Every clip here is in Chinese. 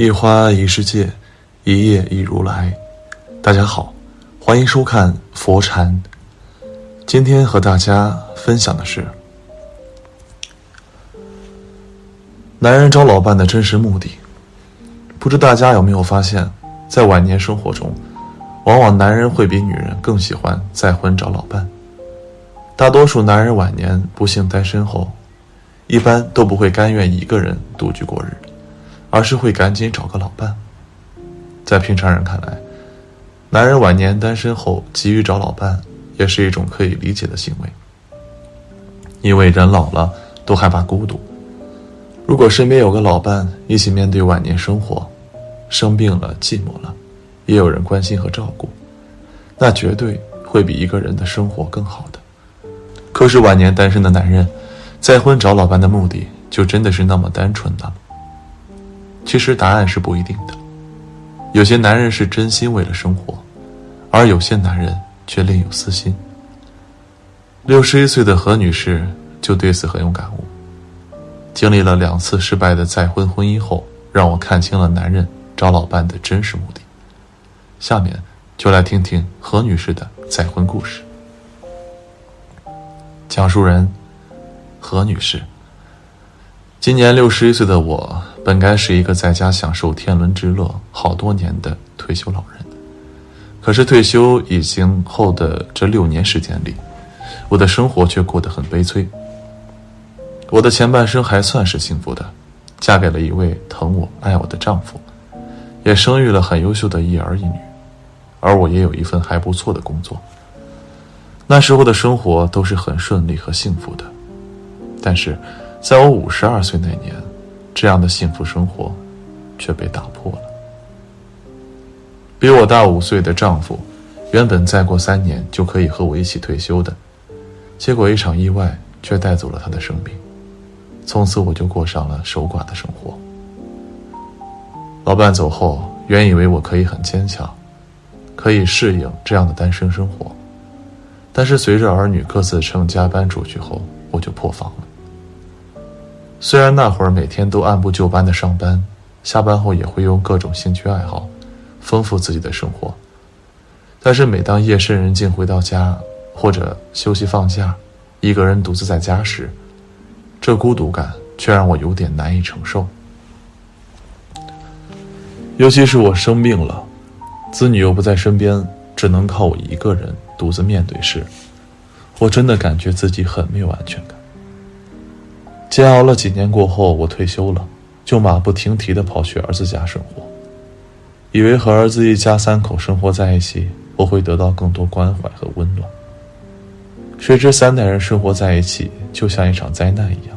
一花一世界，一叶一如来。大家好，欢迎收看佛禅。今天和大家分享的是，男人找老伴的真实目的。不知大家有没有发现，在晚年生活中，往往男人会比女人更喜欢再婚找老伴。大多数男人晚年不幸单身后，一般都不会甘愿一个人独居过日。而是会赶紧找个老伴。在平常人看来，男人晚年单身后急于找老伴，也是一种可以理解的行为。因为人老了都害怕孤独，如果身边有个老伴一起面对晚年生活，生病了、寂寞了，也有人关心和照顾，那绝对会比一个人的生活更好的。可是晚年单身的男人，再婚找老伴的目的，就真的是那么单纯的？其实答案是不一定的，有些男人是真心为了生活，而有些男人却另有私心。六十一岁的何女士就对此很有感悟，经历了两次失败的再婚婚姻后，让我看清了男人找老伴的真实目的。下面就来听听何女士的再婚故事。讲述人：何女士。今年六十一岁的我。本该是一个在家享受天伦之乐好多年的退休老人，可是退休已经后的这六年时间里，我的生活却过得很悲催。我的前半生还算是幸福的，嫁给了一位疼我爱我的丈夫，也生育了很优秀的一儿一女，而我也有一份还不错的工作。那时候的生活都是很顺利和幸福的，但是，在我五十二岁那年。这样的幸福生活，却被打破了。比我大五岁的丈夫，原本再过三年就可以和我一起退休的，结果一场意外却带走了他的生命。从此我就过上了守寡的生活。老伴走后，原以为我可以很坚强，可以适应这样的单身生活，但是随着儿女各自成家搬出去后，我就破防了。虽然那会儿每天都按部就班的上班，下班后也会用各种兴趣爱好丰富自己的生活，但是每当夜深人静回到家，或者休息放假，一个人独自在家时，这孤独感却让我有点难以承受。尤其是我生病了，子女又不在身边，只能靠我一个人独自面对时，我真的感觉自己很没有安全感。煎熬了几年过后，我退休了，就马不停蹄的跑去儿子家生活，以为和儿子一家三口生活在一起，我会得到更多关怀和温暖。谁知三代人生活在一起，就像一场灾难一样，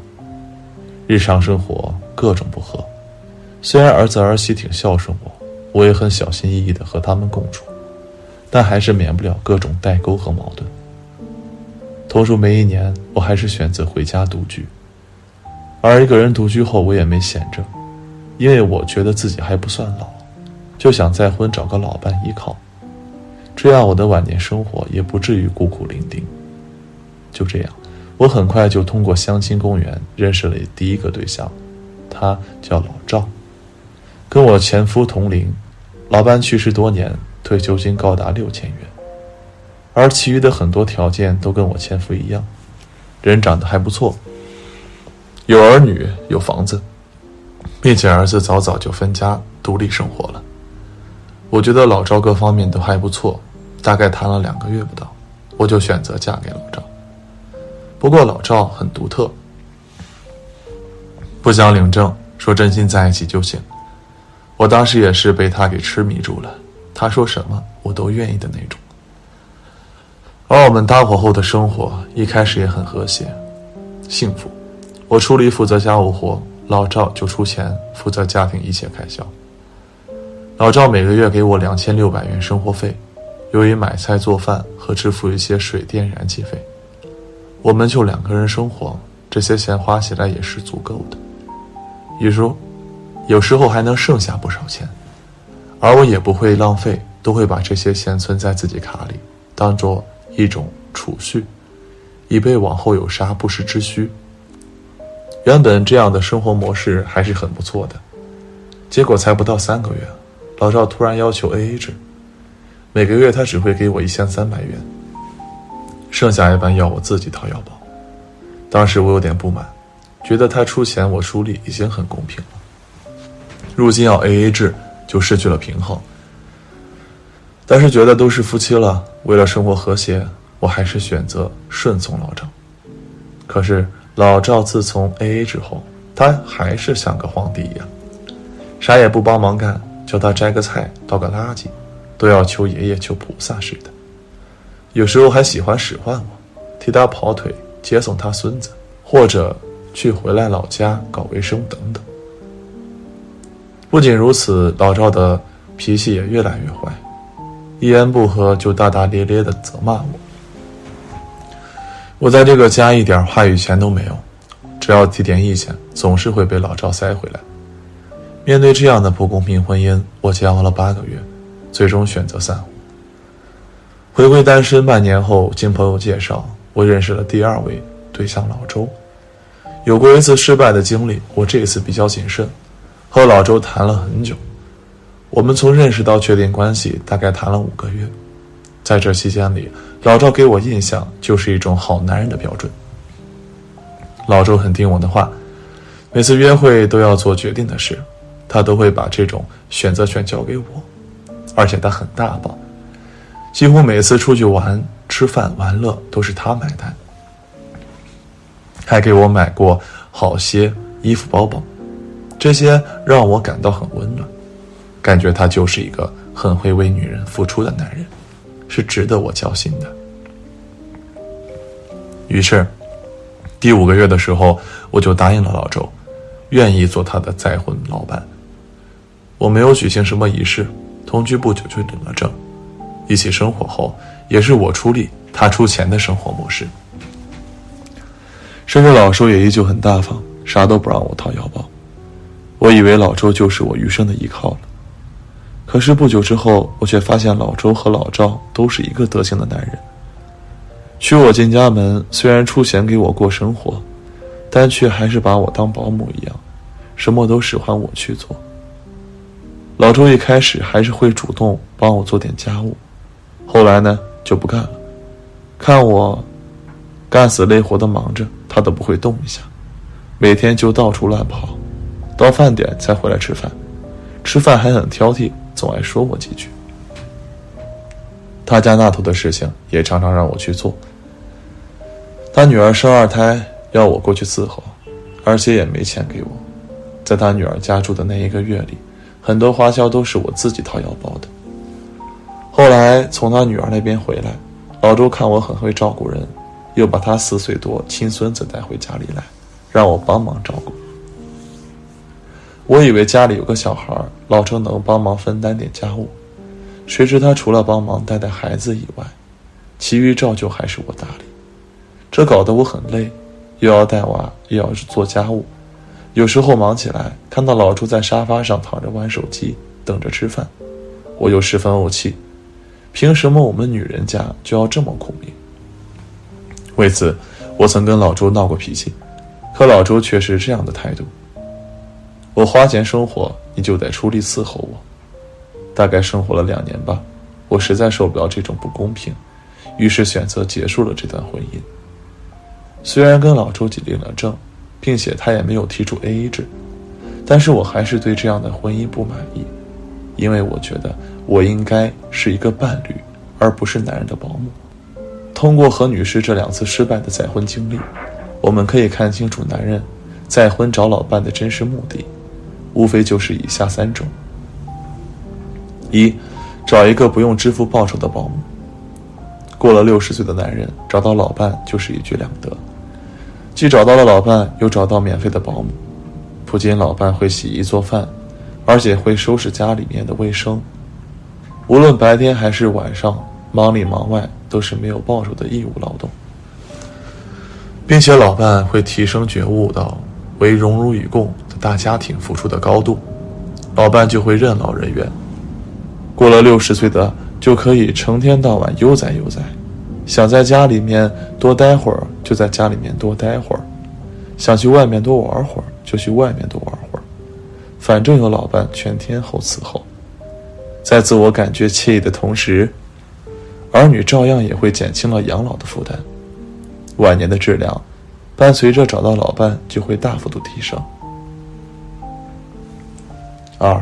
日常生活各种不和。虽然儿子儿媳挺孝顺我，我也很小心翼翼的和他们共处，但还是免不了各种代沟和矛盾。同住没一年，我还是选择回家独居。而一个人独居后，我也没闲着，因为我觉得自己还不算老，就想再婚找个老伴依靠，这样我的晚年生活也不至于孤苦伶仃。就这样，我很快就通过相亲公园认识了第一个对象，他叫老赵，跟我前夫同龄，老伴去世多年，退休金高达六千元，而其余的很多条件都跟我前夫一样，人长得还不错。有儿女，有房子，并且儿子早早就分家独立生活了。我觉得老赵各方面都还不错，大概谈了两个月不到，我就选择嫁给老赵。不过老赵很独特，不想领证，说真心在一起就行。我当时也是被他给痴迷住了，他说什么我都愿意的那种。而我们搭伙后的生活一开始也很和谐，幸福。我出力负责家务活，老赵就出钱负责家庭一切开销。老赵每个月给我两千六百元生活费，用于买菜做饭和支付一些水电燃气费。我们就两个人生活，这些钱花起来也是足够的。有时候，有时候还能剩下不少钱，而我也不会浪费，都会把这些钱存在自己卡里，当做一种储蓄，以备往后有啥不时之需。原本这样的生活模式还是很不错的，结果才不到三个月，老赵突然要求 AA 制，每个月他只会给我一千三百元，剩下一半要我自己掏腰包。当时我有点不满，觉得他出钱我出力已经很公平了，如今要 AA 制就失去了平衡。但是觉得都是夫妻了，为了生活和谐，我还是选择顺从老赵。可是老赵自从 AA 之后，他还是像个皇帝一样。啥也不帮忙干，叫他摘个菜、倒个垃圾，都要求爷爷、求菩萨似的。有时候还喜欢使唤我，替他跑腿、接送他孙子，或者去回来老家搞卫生等等。不仅如此，老赵的脾气也越来越坏，一言不合就大大咧咧的责骂我。我在这个家一点话语权都没有，只要提点意见，总是会被老赵塞回来。面对这样的不公平婚姻，我煎熬了八个月，最终选择散伙。回归单身半年后，经朋友介绍，我认识了第二位对象老周。有过一次失败的经历，我这次比较谨慎，和老周谈了很久。我们从认识到确定关系，大概谈了五个月。在这期间里，老赵给我印象就是一种好男人的标准。老周很听我的话，每次约会都要做决定的事。他都会把这种选择权交给我，而且他很大方，几乎每次出去玩、吃饭、玩乐都是他买单，还给我买过好些衣服、包包，这些让我感到很温暖，感觉他就是一个很会为女人付出的男人，是值得我交心的。于是，第五个月的时候，我就答应了老周，愿意做他的再婚老伴。我没有举行什么仪式，同居不久就领了证，一起生活后也是我出力他出钱的生活模式。甚至老周也依旧很大方，啥都不让我掏腰包。我以为老周就是我余生的依靠了，可是不久之后，我却发现老周和老赵都是一个德行的男人。娶我进家门，虽然出钱给我过生活，但却还是把我当保姆一样，什么都使唤我去做。老周一开始还是会主动帮我做点家务，后来呢就不干了。看我干死累活的忙着，他都不会动一下，每天就到处乱跑，到饭点才回来吃饭，吃饭还很挑剔，总爱说我几句。他家那头的事情也常常让我去做。他女儿生二胎要我过去伺候，而且也没钱给我，在他女儿家住的那一个月里。很多花销都是我自己掏腰包的。后来从他女儿那边回来，老周看我很会照顾人，又把他四岁多亲孙子带回家里来，让我帮忙照顾。我以为家里有个小孩，老周能帮忙分担点家务，谁知他除了帮忙带带孩子以外，其余照旧还是我打理，这搞得我很累，又要带娃，又要做家务。有时候忙起来，看到老朱在沙发上躺着玩手机，等着吃饭，我又十分怄气。凭什么我们女人家就要这么苦命？为此，我曾跟老周闹过脾气，可老周却是这样的态度：我花钱生活，你就得出力伺候我。大概生活了两年吧，我实在受不了这种不公平，于是选择结束了这段婚姻。虽然跟老周姐领了证。并且他也没有提出 A A 制，但是我还是对这样的婚姻不满意，因为我觉得我应该是一个伴侣，而不是男人的保姆。通过何女士这两次失败的再婚经历，我们可以看清楚男人再婚找老伴的真实目的，无非就是以下三种：一，找一个不用支付报酬的保姆。过了六十岁的男人找到老伴就是一举两得。既找到了老伴，又找到免费的保姆。不仅老伴会洗衣做饭，而且会收拾家里面的卫生。无论白天还是晚上，忙里忙外都是没有报酬的义务劳动，并且老伴会提升觉悟到为荣辱与共大家庭付出的高度，老伴就会任劳任怨。过了六十岁的，就可以成天到晚悠哉悠哉。想在家里面多待会儿，就在家里面多待会儿；想去外面多玩会儿，就去外面多玩会儿。反正有老伴全天候伺候，在自我感觉惬意的同时，儿女照样也会减轻了养老的负担，晚年的质量伴随着找到老伴就会大幅度提升。二，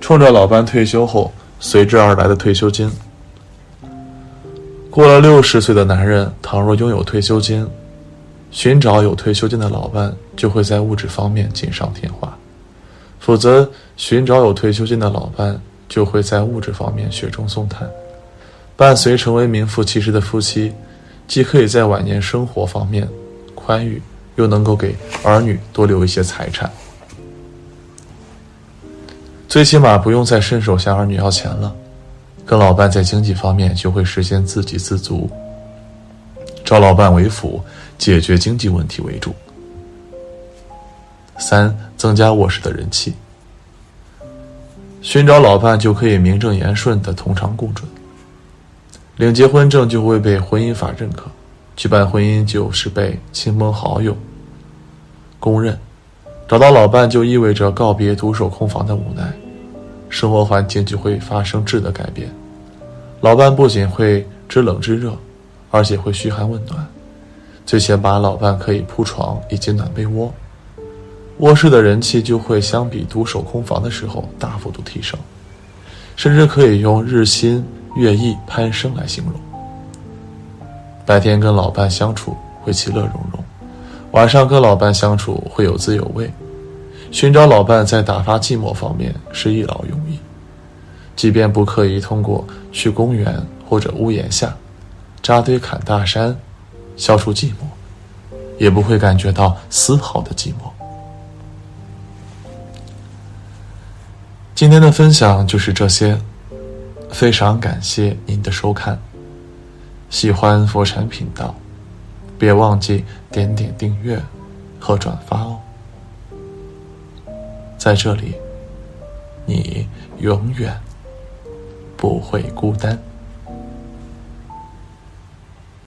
冲着老伴退休后随之而来的退休金。过了六十岁的男人，倘若拥有退休金，寻找有退休金的老伴就会在物质方面锦上添花；否则，寻找有退休金的老伴就会在物质方面雪中送炭。伴随成为名副其实的夫妻，既可以在晚年生活方面宽裕，又能够给儿女多留一些财产。最起码不用再伸手向儿女要钱了。跟老伴在经济方面就会实现自给自足，找老伴为辅，解决经济问题为主。三、增加卧室的人气。寻找老伴就可以名正言顺的同床共枕，领结婚证就会被婚姻法认可，举办婚姻就是被亲朋好友公认。找到老伴就意味着告别独守空房的无奈。生活环境就会发生质的改变，老伴不仅会知冷知热，而且会嘘寒问暖，最起码老伴可以铺床以及暖被窝，卧室的人气就会相比独守空房的时候大幅度提升，甚至可以用日新月异攀升来形容。白天跟老伴相处会其乐融融，晚上跟老伴相处会有滋有味。寻找老伴在打发寂寞方面是一劳永逸，即便不刻意通过去公园或者屋檐下扎堆砍大山消除寂寞，也不会感觉到丝毫的寂寞。今天的分享就是这些，非常感谢您的收看。喜欢佛禅频道，别忘记点点订阅和转发哦。在这里，你永远不会孤单。